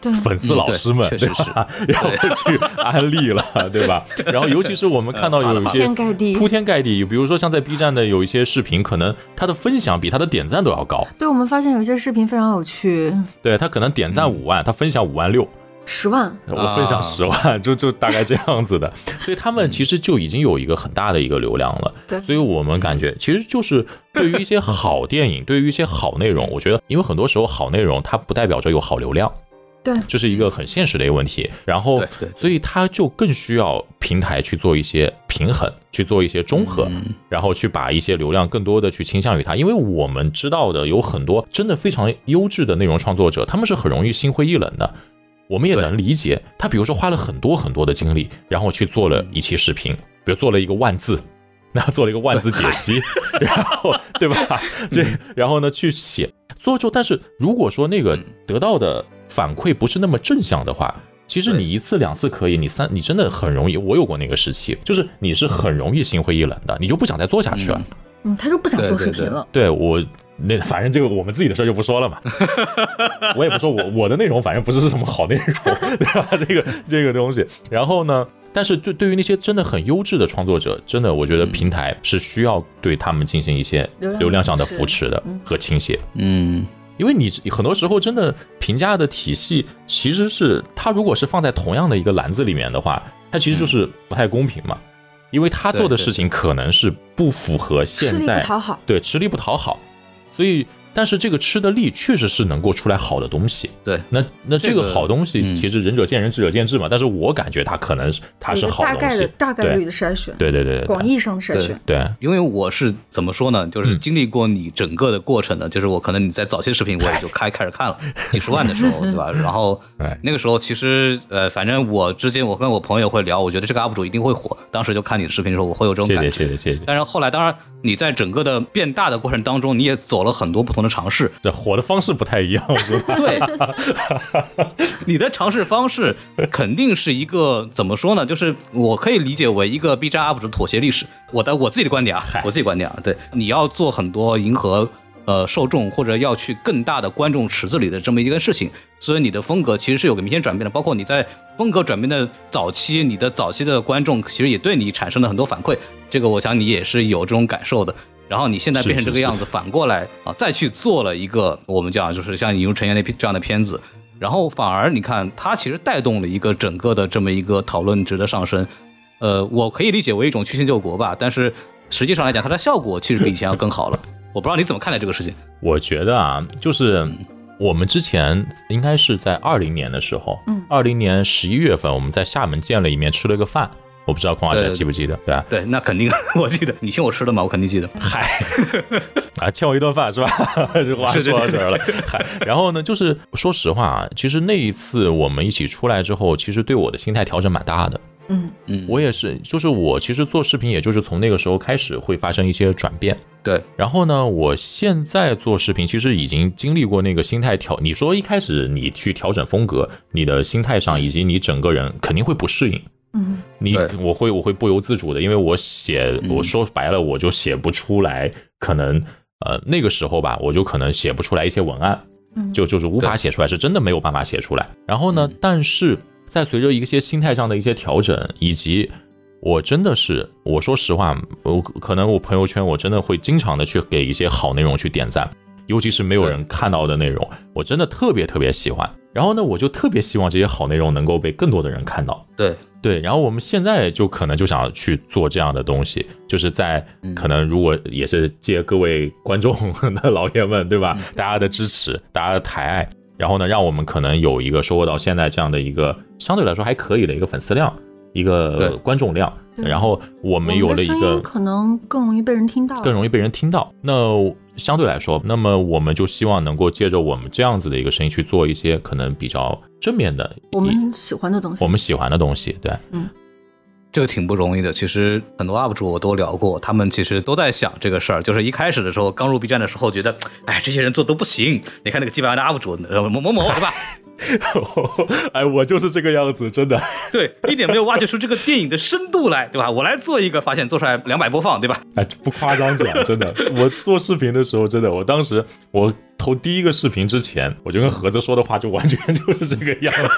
对粉丝老师们，确实是，然后去安利了，对吧？然后尤其是我们看到有一些铺天盖地，铺天盖地，比如说像在 B 站的有一些视频，可能它的分享比他的点赞都要高。对，我们发现有些视频非常有趣，对他可能点赞五万，他分享五万六。十万，我分享十万，就就大概这样子的，所以他们其实就已经有一个很大的一个流量了。对，所以我们感觉其实就是对于一些好电影，对于一些好内容，我觉得，因为很多时候好内容它不代表着有好流量，对，这是一个很现实的一个问题。然后，所以它就更需要平台去做一些平衡，去做一些中和，然后去把一些流量更多的去倾向于它。因为我们知道的有很多真的非常优质的内容创作者，他们是很容易心灰意冷的。我们也能理解，他比如说花了很多很多的精力，然后去做了一期视频，比如做了一个万字，那做了一个万字解析，然后对吧？这然后呢去写做就，但是如果说那个得到的反馈不是那么正向的话，其实你一次两次可以，你三你真的很容易。我有过那个时期，就是你是很容易心灰意冷的，你就不想再做下去了。嗯，他就不想做视频了。对我。那反正这个我们自己的事就不说了嘛，我也不说我我的内容，反正不是什么好内容，对吧？这个这个东西，然后呢，但是对对于那些真的很优质的创作者，真的我觉得平台是需要对他们进行一些流量上的扶持的和倾斜，嗯，因为你很多时候真的评价的体系其实是他如果是放在同样的一个篮子里面的话，它其实就是不太公平嘛，因为他做的事情可能是不符合现在讨好，对吃力不讨好。所以，但是这个吃的力确实是能够出来好的东西。对，那那这个好东西，其实仁者见仁，智者见智嘛。但是我感觉它可能它是好东西，大概率的筛选。对对对，广义上的筛选。对，因为我是怎么说呢？就是经历过你整个的过程的，就是我可能你在早期视频我也就开开始看了 几十万的时候，对吧？然后那个时候其实呃，反正我之间我跟我朋友会聊，我觉得这个 UP 主一定会火。当时就看你的视频的时候，我会有这种感觉。谢谢谢谢谢谢。但是后来当然。你在整个的变大的过程当中，你也走了很多不同的尝试，这火的方式不太一样，是吧？对，你的尝试方式肯定是一个怎么说呢？就是我可以理解为一个 B 站 UP 主妥协历史。我的我自己的观点啊，我自己观点啊，对，你要做很多迎合。呃，受众或者要去更大的观众池子里的这么一个事情，所以你的风格其实是有个明显转变的。包括你在风格转变的早期，你的早期的观众其实也对你产生了很多反馈，这个我想你也是有这种感受的。然后你现在变成这个样子，反过来啊，再去做了一个我们讲就是像《引入尘烟》那这样的片子，然后反而你看它其实带动了一个整个的这么一个讨论值的上升。呃，我可以理解为一种曲线救国吧，但是实际上来讲，它的效果其实比以前要更好了。我不知道你怎么看待这个事情。我觉得啊，就是我们之前应该是在二零年的时候，嗯，二零年十一月份，我们在厦门见了一面，吃了个饭。我不知道孔老师记不记得，对吧？对，那肯定 我记得。你请我吃的嘛？我肯定记得。嗨，啊，欠我一顿饭是吧？这话说到这儿了。嗨，然后呢，就是说实话啊，其实那一次我们一起出来之后，其实对我的心态调整蛮大的。嗯嗯，我也是，就是我其实做视频，也就是从那个时候开始会发生一些转变。对，然后呢，我现在做视频，其实已经经历过那个心态调。你说一开始你去调整风格，你的心态上以及你整个人肯定会不适应。嗯，你我会我会不由自主的，因为我写我说白了，我就写不出来，可能呃那个时候吧，我就可能写不出来一些文案，就就是无法写出来，是真的没有办法写出来。然后呢，但是。在随着一些心态上的一些调整，以及我真的是，我说实话，我可能我朋友圈我真的会经常的去给一些好内容去点赞，尤其是没有人看到的内容，我真的特别特别喜欢。然后呢，我就特别希望这些好内容能够被更多的人看到。对对，然后我们现在就可能就想去做这样的东西，就是在可能如果也是借各位观众 的老爷们，对吧？大家的支持，大家的抬爱，然后呢，让我们可能有一个收获到现在这样的一个相对来说还可以的一个粉丝量，一个观众量，然后我们有了一个可能更容易被人听到，更容易被人听到。那相对来说，那么我们就希望能够借着我们这样子的一个声音去做一些可能比较正面的我们喜欢的东西，我们喜欢的东西，对，嗯，这个挺不容易的。其实很多 UP 主我都聊过，他们其实都在想这个事儿。就是一开始的时候，刚入 B 站的时候，觉得，哎，这些人做都不行。你看那个几百万的 UP 主，某某某，是吧？哎，我就是这个样子，真的。对，一点没有挖掘出这个电影的深度来，对吧？我来做一个，发现做出来两百播放，对吧？哎，不夸张讲，真的，我做视频的时候，真的，我当时我投第一个视频之前，我就跟盒子说的话，就完全就是这个样子。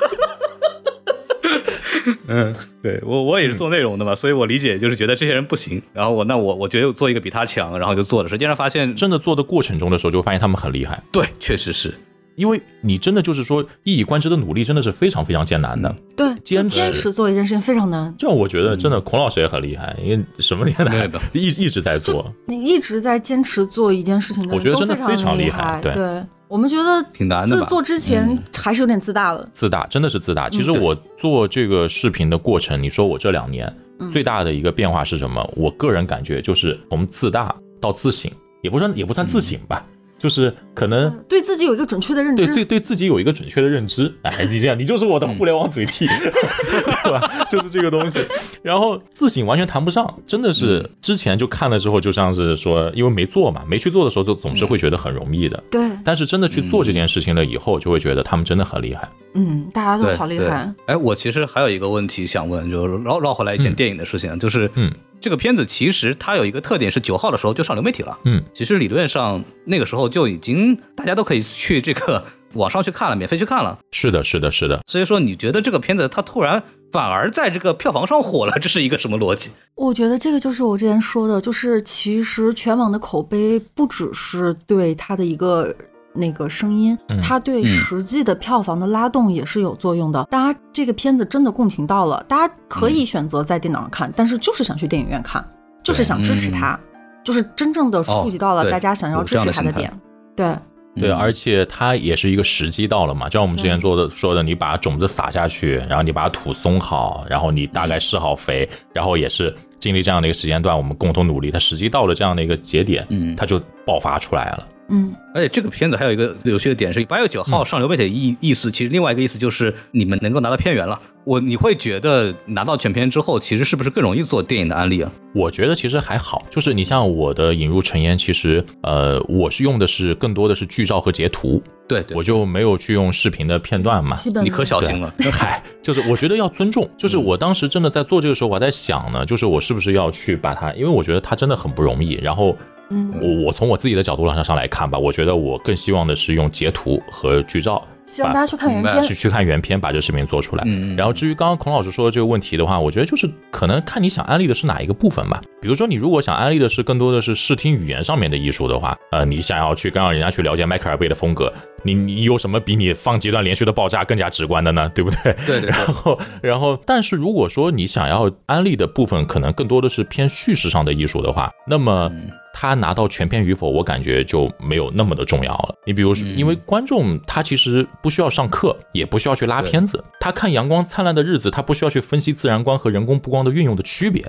嗯，对我我也是做内容的嘛，所以我理解就是觉得这些人不行，然后我那我我觉得做一个比他强，然后就做了。实际上发现真的做的过程中的时候，就发现他们很厉害。对，确实是。因为你真的就是说一以贯之的努力，真的是非常非常艰难的。对，坚持坚持做一件事情非常难。这我觉得真的，孔老师也很厉害，因为什么年代 一一直在做，你一直在坚持做一件事情，我觉得真的非常厉害。对，我们觉得挺难的。自做之前还是有点自大了，自大真的是自大。其实我做这个视频的过程，你说我这两年最大的一个变化是什么？我个人感觉就是从自大到自省，也不算也不算自省吧。就是可能对自己有一个准确的认知，对对对自己有一个准确的认知。哎，你这样，你就是我的互联网嘴替，对吧？就是这个东西。然后自省完全谈不上，真的是之前就看了之后，就像是说，因为没做嘛，没去做的时候，就总是会觉得很容易的。对。但是真的去做这件事情了以后，就会觉得他们真的很厉害。嗯，大家都好厉害。哎，我其实还有一个问题想问，就绕绕回来一件电影的事情，就是嗯。这个片子其实它有一个特点是九号的时候就上流媒体了，嗯，其实理论上那个时候就已经大家都可以去这个网上去看了，免费去看了。是的，是的，是的。所以说你觉得这个片子它突然反而在这个票房上火了，这是一个什么逻辑？我觉得这个就是我之前说的，就是其实全网的口碑不只是对它的一个。那个声音，它对实际的票房的拉动也是有作用的。大家这个片子真的共情到了，大家可以选择在电脑上看，但是就是想去电影院看，就是想支持它，就是真正的触及到了大家想要支持它的点。对。对，而且它也是一个时机到了嘛，就像我们之前做的说的，你把种子撒下去，然后你把土松好，然后你大概施好肥，然后也是经历这样的一个时间段，我们共同努力，它时机到了这样的一个节点，嗯，它就爆发出来了。嗯，而且这个片子还有一个有趣的点是，八月九号上流媒体意意思，其实另外一个意思就是你们能够拿到片源了。我你会觉得拿到全片之后，其实是不是更容易做电影的案例啊？我觉得其实还好，就是你像我的引入尘烟，其实呃，我是用的是更多的是剧照和截图，对，我就没有去用视频的片段嘛。你可小心了，嗨，就是我觉得要尊重，就是我当时真的在做这个时候，我还在想呢，就是我是不是要去把它，因为我觉得它真的很不容易，然后。嗯，我我从我自己的角度上上来看吧，我觉得我更希望的是用截图和剧照，希望大家去看原片，去去看原片，把这视频做出来。然后至于刚刚孔老师说的这个问题的话，我觉得就是可能看你想安利的是哪一个部分吧。比如说你如果想安利的是更多的是视听语言上面的艺术的话，呃，你想要去让人家去了解迈克尔贝的风格，你你有什么比你放几段连续的爆炸更加直观的呢？对不对？对对。然后然后，但是如果说你想要安利的部分可能更多的是偏叙事上的艺术的话，那么。他拿到全片与否，我感觉就没有那么的重要了。你比如说，因为观众他其实不需要上课，也不需要去拉片子。他看《阳光灿烂的日子》，他不需要去分析自然光和人工布光的运用的区别，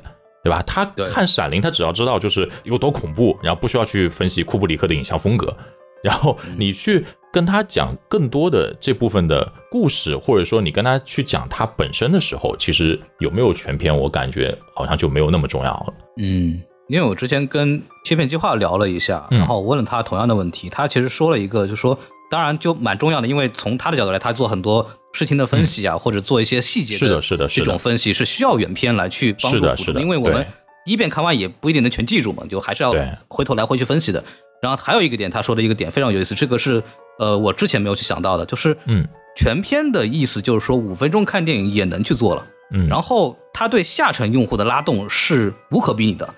对吧？他看《闪灵》，他只要知道就是有多恐怖，然后不需要去分析库布里克的影像风格。然后你去跟他讲更多的这部分的故事，或者说你跟他去讲他本身的时候，其实有没有全片，我感觉好像就没有那么重要了。嗯。因为我之前跟切片计划聊了一下，然后我问了他同样的问题，他其实说了一个，就说当然就蛮重要的，因为从他的角度来，他做很多视听的分析啊，或者做一些细节的是的这种分析，是需要原片来去帮助辅助，因为我们第一遍看完也不一定能全记住嘛，就还是要回头来回去分析的。然后还有一个点，他说的一个点非常有意思，这个是呃我之前没有去想到的，就是嗯，全片的意思就是说五分钟看电影也能去做了，嗯，然后他对下沉用户的拉动是无可比拟的，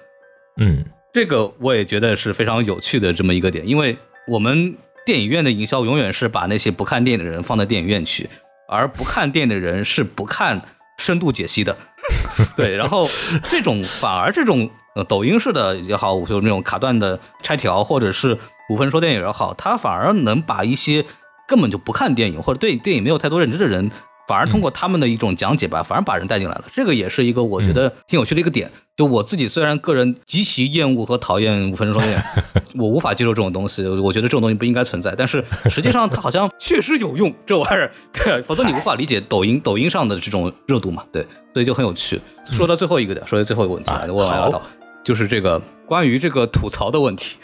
嗯，这个我也觉得是非常有趣的这么一个点，因为我们电影院的营销永远是把那些不看电影的人放在电影院去，而不看电影的人是不看深度解析的，对，然后这种反而这种呃抖音式的也好，就是那种卡段的拆条，或者是五分说电影也好，它反而能把一些根本就不看电影或者对电影没有太多认知的人。反而通过他们的一种讲解吧，反而把人带进来了。这个也是一个我觉得挺有趣的一个点。就我自己虽然个人极其厌恶和讨厌五分钟说电影，我无法接受这种东西，我觉得这种东西不应该存在。但是实际上它好像确实有用，这玩意儿对，否则你无法理解抖音抖音上的这种热度嘛。对，所以就很有趣。说到最后一个点，说到最后一个问题，我就是这个关于这个吐槽的问题。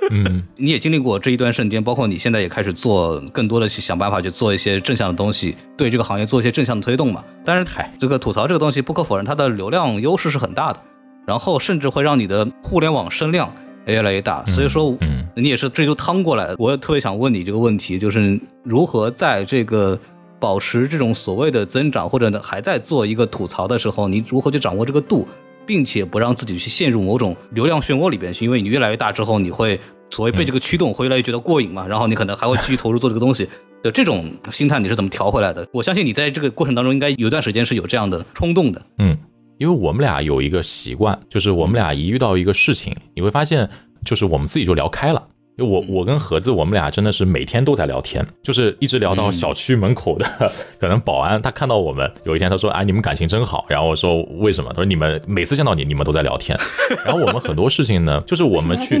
嗯，你也经历过这一段瞬间，包括你现在也开始做更多的去想办法去做一些正向的东西，对这个行业做一些正向的推动嘛。但是，嗨，这个吐槽这个东西不可否认，它的流量优势是很大的，然后甚至会让你的互联网声量越来越大。所以说，嗯，你也是这就趟过来。我也特别想问你这个问题，就是如何在这个保持这种所谓的增长，或者还在做一个吐槽的时候，你如何去掌握这个度，并且不让自己去陷入某种流量漩涡里边去？因为你越来越大之后，你会。所谓被这个驱动，会越来越觉得过瘾嘛，然后你可能还会继续投入做这个东西的这种心态，你是怎么调回来的？我相信你在这个过程当中，应该有段时间是有这样的冲动的。嗯，因为我们俩有一个习惯，就是我们俩一遇到一个事情，你会发现，就是我们自己就聊开了。因为我我跟盒子，我们俩真的是每天都在聊天，就是一直聊到小区门口的 可能保安，他看到我们有一天他说：“哎，你们感情真好。”然后我说：“为什么？”他说：“你们每次见到你，你们都在聊天。” 然后我们很多事情呢，就是我们去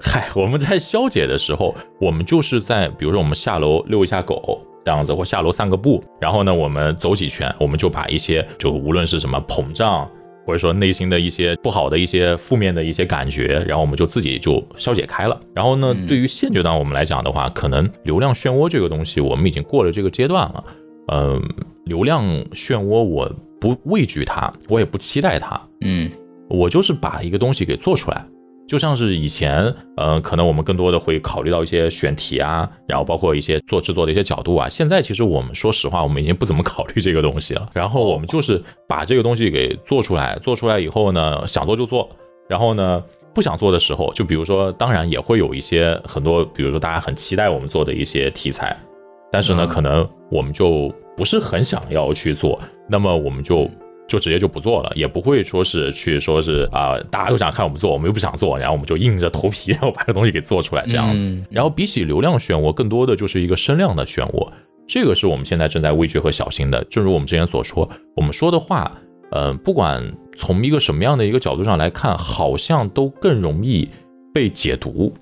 嗨，我们在消解的时候，我们就是在比如说我们下楼遛一下狗这样子，或下楼散个步，然后呢，我们走几圈，我们就把一些就无论是什么膨胀。或者说内心的一些不好的一些负面的一些感觉，然后我们就自己就消解开了。然后呢，对于现阶段我们来讲的话，可能流量漩涡这个东西，我们已经过了这个阶段了。嗯，流量漩涡我不畏惧它，我也不期待它。嗯，我就是把一个东西给做出来。就像是以前，呃，可能我们更多的会考虑到一些选题啊，然后包括一些做制作的一些角度啊。现在其实我们说实话，我们已经不怎么考虑这个东西了。然后我们就是把这个东西给做出来，做出来以后呢，想做就做。然后呢，不想做的时候，就比如说，当然也会有一些很多，比如说大家很期待我们做的一些题材，但是呢，可能我们就不是很想要去做，那么我们就。就直接就不做了，也不会说是去说是啊，大家都想看我们做，我们又不想做，然后我们就硬着头皮，然后把这东西给做出来这样子。然后比起流量漩涡，更多的就是一个声量的漩涡，这个是我们现在正在畏惧和小心的。正如我们之前所说，我们说的话，呃，不管从一个什么样的一个角度上来看，好像都更容易被解读。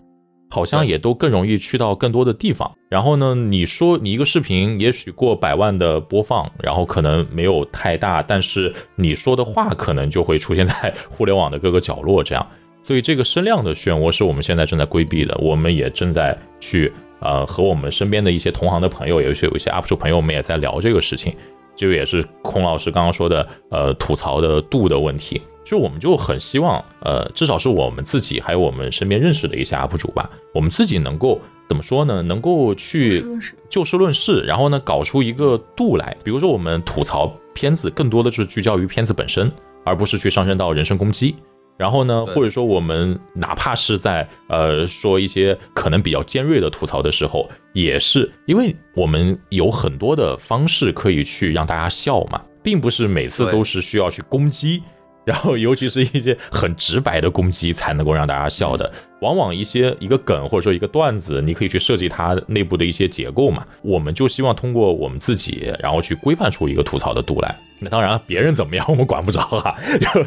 好像也都更容易去到更多的地方。然后呢，你说你一个视频也许过百万的播放，然后可能没有太大，但是你说的话可能就会出现在互联网的各个角落。这样，所以这个声量的漩涡是我们现在正在规避的。我们也正在去呃和我们身边的一些同行的朋友，也许有一些 UP 主朋友，我们也在聊这个事情。这个也是孔老师刚刚说的，呃，吐槽的度的问题。就我们就很希望，呃，至少是我们自己，还有我们身边认识的一些 UP 主吧，我们自己能够怎么说呢？能够去就事论事，然后呢，搞出一个度来。比如说，我们吐槽片子，更多的是聚焦于片子本身，而不是去上升到人身攻击。然后呢，或者说我们哪怕是在呃说一些可能比较尖锐的吐槽的时候，也是因为我们有很多的方式可以去让大家笑嘛，并不是每次都是需要去攻击。然后，尤其是一些很直白的攻击才能够让大家笑的。往往一些一个梗或者说一个段子，你可以去设计它内部的一些结构嘛。我们就希望通过我们自己，然后去规范出一个吐槽的度来。那当然，别人怎么样 我们管不着啊，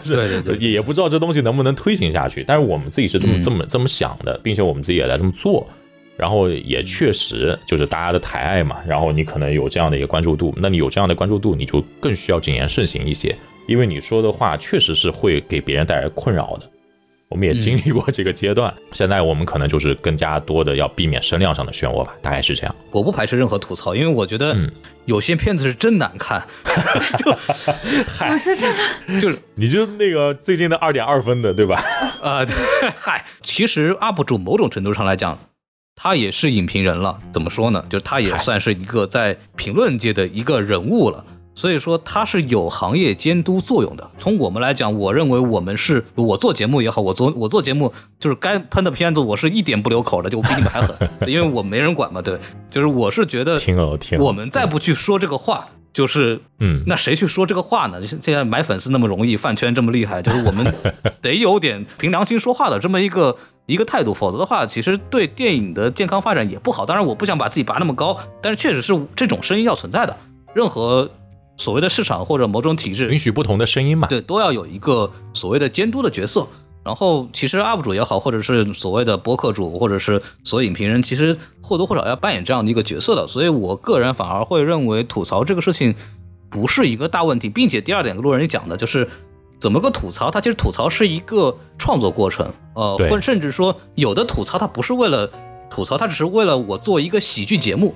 就是也也不知道这东西能不能推行下去。但是我们自己是这么这么这么想的，并且我们自己也在这么做。然后也确实就是大家的抬爱嘛。然后你可能有这样的一个关注度，那你有这样的关注度，你就更需要谨言慎行一些。因为你说的话确实是会给别人带来困扰的，我们也经历过这个阶段。现在我们可能就是更加多的要避免声量上的漩涡吧，大概是这样。我不排斥任何吐槽，因为我觉得有些片子是真难看。就，我是真的，就是你就那个最近的二点二分的，对吧？啊，嗨，其实 UP 主某种程度上来讲，他也是影评人了，怎么说呢？就是他也算是一个在评论界的一个人物了。所以说他是有行业监督作用的。从我们来讲，我认为我们是我做节目也好，我做我做节目就是该喷的片子，我是一点不留口的，就我比你们还狠，因为我没人管嘛，对就是我是觉得，听了听，我们再不去说这个话，就是嗯，那谁去说这个话呢？现在买粉丝那么容易，饭圈这么厉害，就是我们 得有点凭良心说话的这么一个一个态度，否则的话，其实对电影的健康发展也不好。当然，我不想把自己拔那么高，但是确实是这种声音要存在的，任何。所谓的市场或者某种体制允许不同的声音嘛？对，都要有一个所谓的监督的角色。然后，其实 UP 主也好，或者是所谓的播客主，或者是所谓影评人，其实或多或少要扮演这样的一个角色的。所以我个人反而会认为吐槽这个事情不是一个大问题，并且第二点，路人也讲的就是怎么个吐槽，它其实吐槽是一个创作过程，呃，或者甚至说有的吐槽它不是为了吐槽，它只是为了我做一个喜剧节目。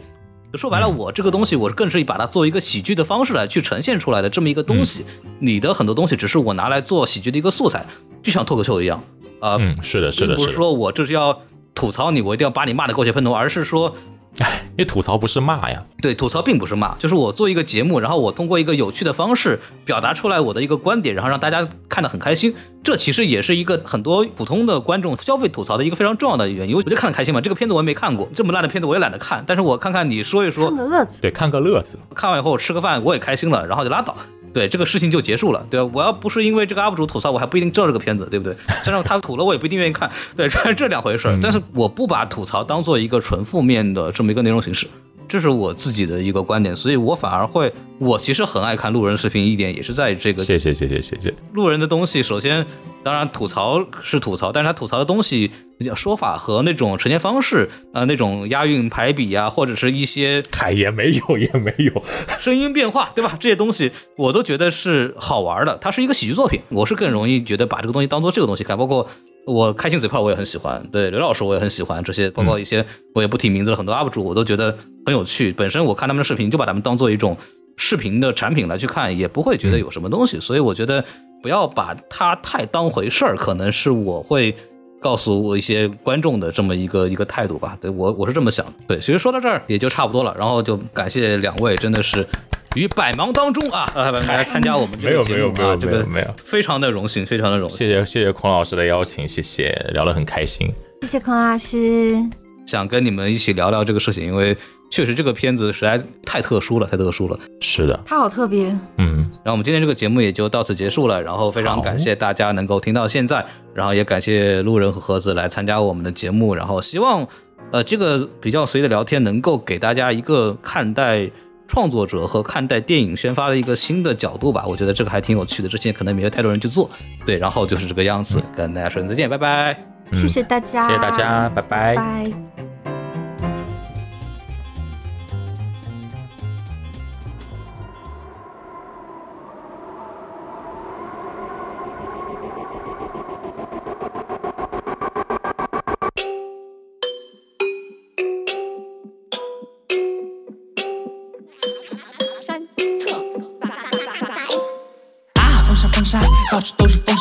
说白了，我这个东西，我更是以把它做一个喜剧的方式来去呈现出来的这么一个东西。你的很多东西只是我拿来做喜剧的一个素材，就像脱口秀一样啊。嗯，是的，是的，不是说我这是要吐槽你，我一定要把你骂的狗血喷头，而是说。哎，你吐槽不是骂呀？对，吐槽并不是骂，就是我做一个节目，然后我通过一个有趣的方式表达出来我的一个观点，然后让大家看得很开心。这其实也是一个很多普通的观众消费吐槽的一个非常重要的原因。我就看得开心嘛。这个片子我也没看过，这么烂的片子我也懒得看。但是我看看你说一说，看个乐子。对，看个乐子。看完以后吃个饭，我也开心了，然后就拉倒。对这个事情就结束了，对吧？我要不是因为这个 UP 主吐槽，我还不一定知道这个片子，对不对？虽然他吐了，我也不一定愿意看，对，这这两回事。但是我不把吐槽当做一个纯负面的这么一个内容形式。这是我自己的一个观点，所以我反而会，我其实很爱看路人视频，一点也是在这个。谢谢谢谢谢谢。路人的东西，首先，当然吐槽是吐槽，但是他吐槽的东西说法和那种呈现方式，呃，那种押韵排比啊，或者是一些，嗨，也没有也没有，声音变化，对吧？这些东西我都觉得是好玩的，它是一个喜剧作品，我是更容易觉得把这个东西当做这个东西看，包括。我开心嘴炮我也很喜欢，对刘老师我也很喜欢这些，包括一些我也不提名字的很多 UP 主，我都觉得很有趣。本身我看他们的视频，就把他们当做一种视频的产品来去看，也不会觉得有什么东西。所以我觉得不要把它太当回事儿，可能是我会告诉我一些观众的这么一个一个态度吧。对我我是这么想的。对，其实说到这儿也就差不多了，然后就感谢两位，真的是。于百忙当中啊，来参加我们这个节目啊，这个没有，非常的荣幸，非常的荣幸。谢谢谢谢孔老师的邀请，谢谢，聊得很开心。谢谢孔老师，想跟你们一起聊聊这个事情，因为确实这个片子实在太特殊了，太特殊了。是的，它好特别。嗯，然后我们今天这个节目也就到此结束了，然后非常感谢大家能够听到现在，然后也感谢路人和盒子来参加我们的节目，然后希望呃这个比较随意的聊天能够给大家一个看待。创作者和看待电影宣发的一个新的角度吧，我觉得这个还挺有趣的。之前可能没有太多人去做，对，然后就是这个样子，跟大家说再见，拜拜，谢谢大家，谢谢大家，拜拜。到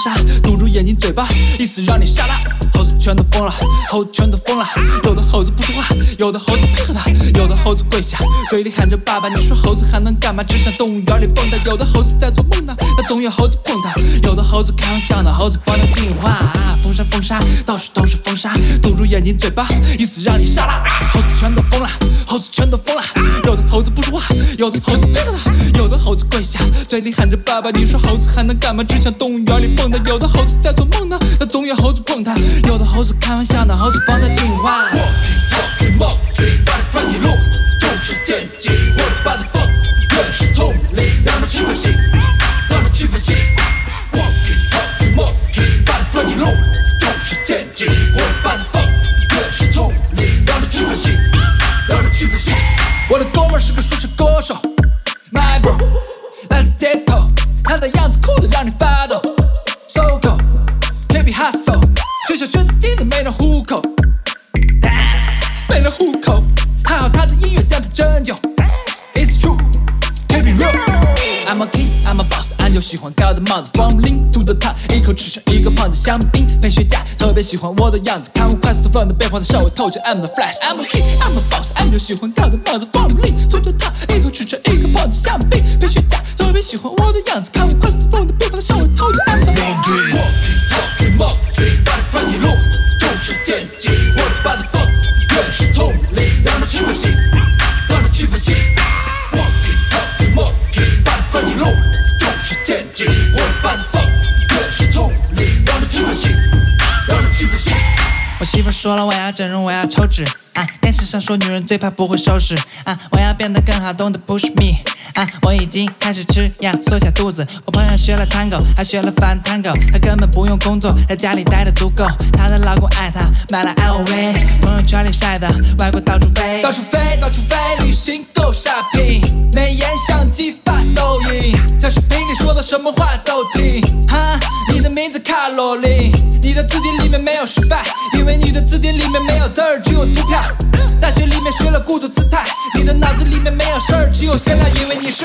cosa 眼睛嘴巴，意思让你下拉。猴子全都疯了，猴子全都疯了。有的猴子不说话，有的猴子配合他，有的猴子跪下，嘴里喊着爸爸。你说猴子还能干嘛？只想动物园里蹦跶。有的猴子在做梦呢，那总有猴子碰它。有的猴子开玩笑呢，猴子帮它进化。啊风沙风沙，到处都是风沙，堵住眼睛嘴巴，意思让你下拉。猴子全都疯了，猴子全都疯了。有的猴子不说话，有的猴子配合他，有的猴子跪下，嘴里喊着爸爸。你说猴子还能干嘛？只想。动物园里蹦跶，有的猴子在做梦呢，那总有猴子碰它；有的猴子开玩笑呢，猴子帮它进化。Walking, walking, monkey，把它关进笼，众矢剑戟，我的把子喜欢我的样子，看我快速的放的变化的稍微透着 I'm the Flash，I'm a king，I'm a boss，I'm 有喜欢高的帽子放不利，推着他一口吃成一个胖子香槟。陪学家特别喜欢我的样子，看我快说了，我要整容，我要抽脂啊！电视上说女人最怕不会收拾啊！我要变得更好，懂得 push me 啊！我已经开始吃药，缩小肚子。我朋友学了 tango，还学了翻 tango，她根本不用工作，在家里待的足够。她的老公爱她，买了 LV，朋友圈里晒的外国到处飞，到处飞，到处飞，旅行够 shopping，美颜相机发抖音，在视频里说的什么话都听。哈，你的名字卡罗琳，字典里面没有失败，因为你的字典里面没有字儿，只有图片。大学里面学了故作姿态，你的脑子里面没有事儿，只有闲聊，因为你是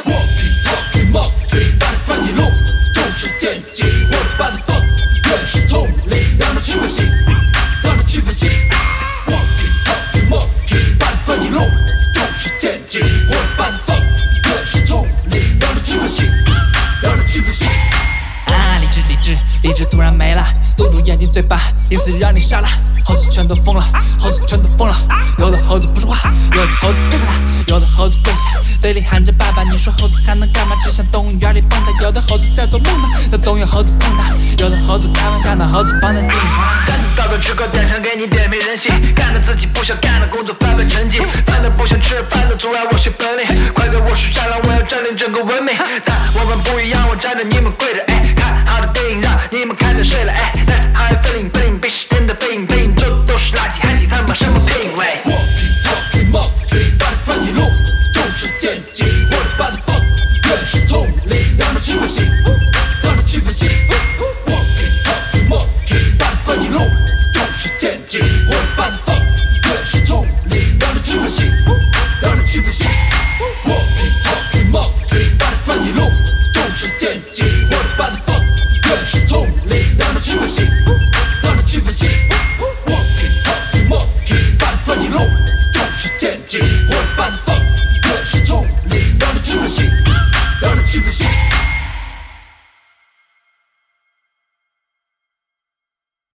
因此让你傻了。猴子全都疯了，猴子全都疯了。有的猴子不说话，有的猴子配合他，有的猴子跪下，嘴里喊着爸爸。你说猴子还能干嘛？只想动物园里蹦跶。有的猴子在做梦呢，但总有猴子碰它。有的猴子开玩笑，那猴子帮他进。干着高中吃口电厂给你点没人性，干着自己不想干的工作，发挥成绩，饭的不想吃饭的阻碍我学本领。快给我数下来，我要占领整个文明。但我们不一样，我站着，你们跪。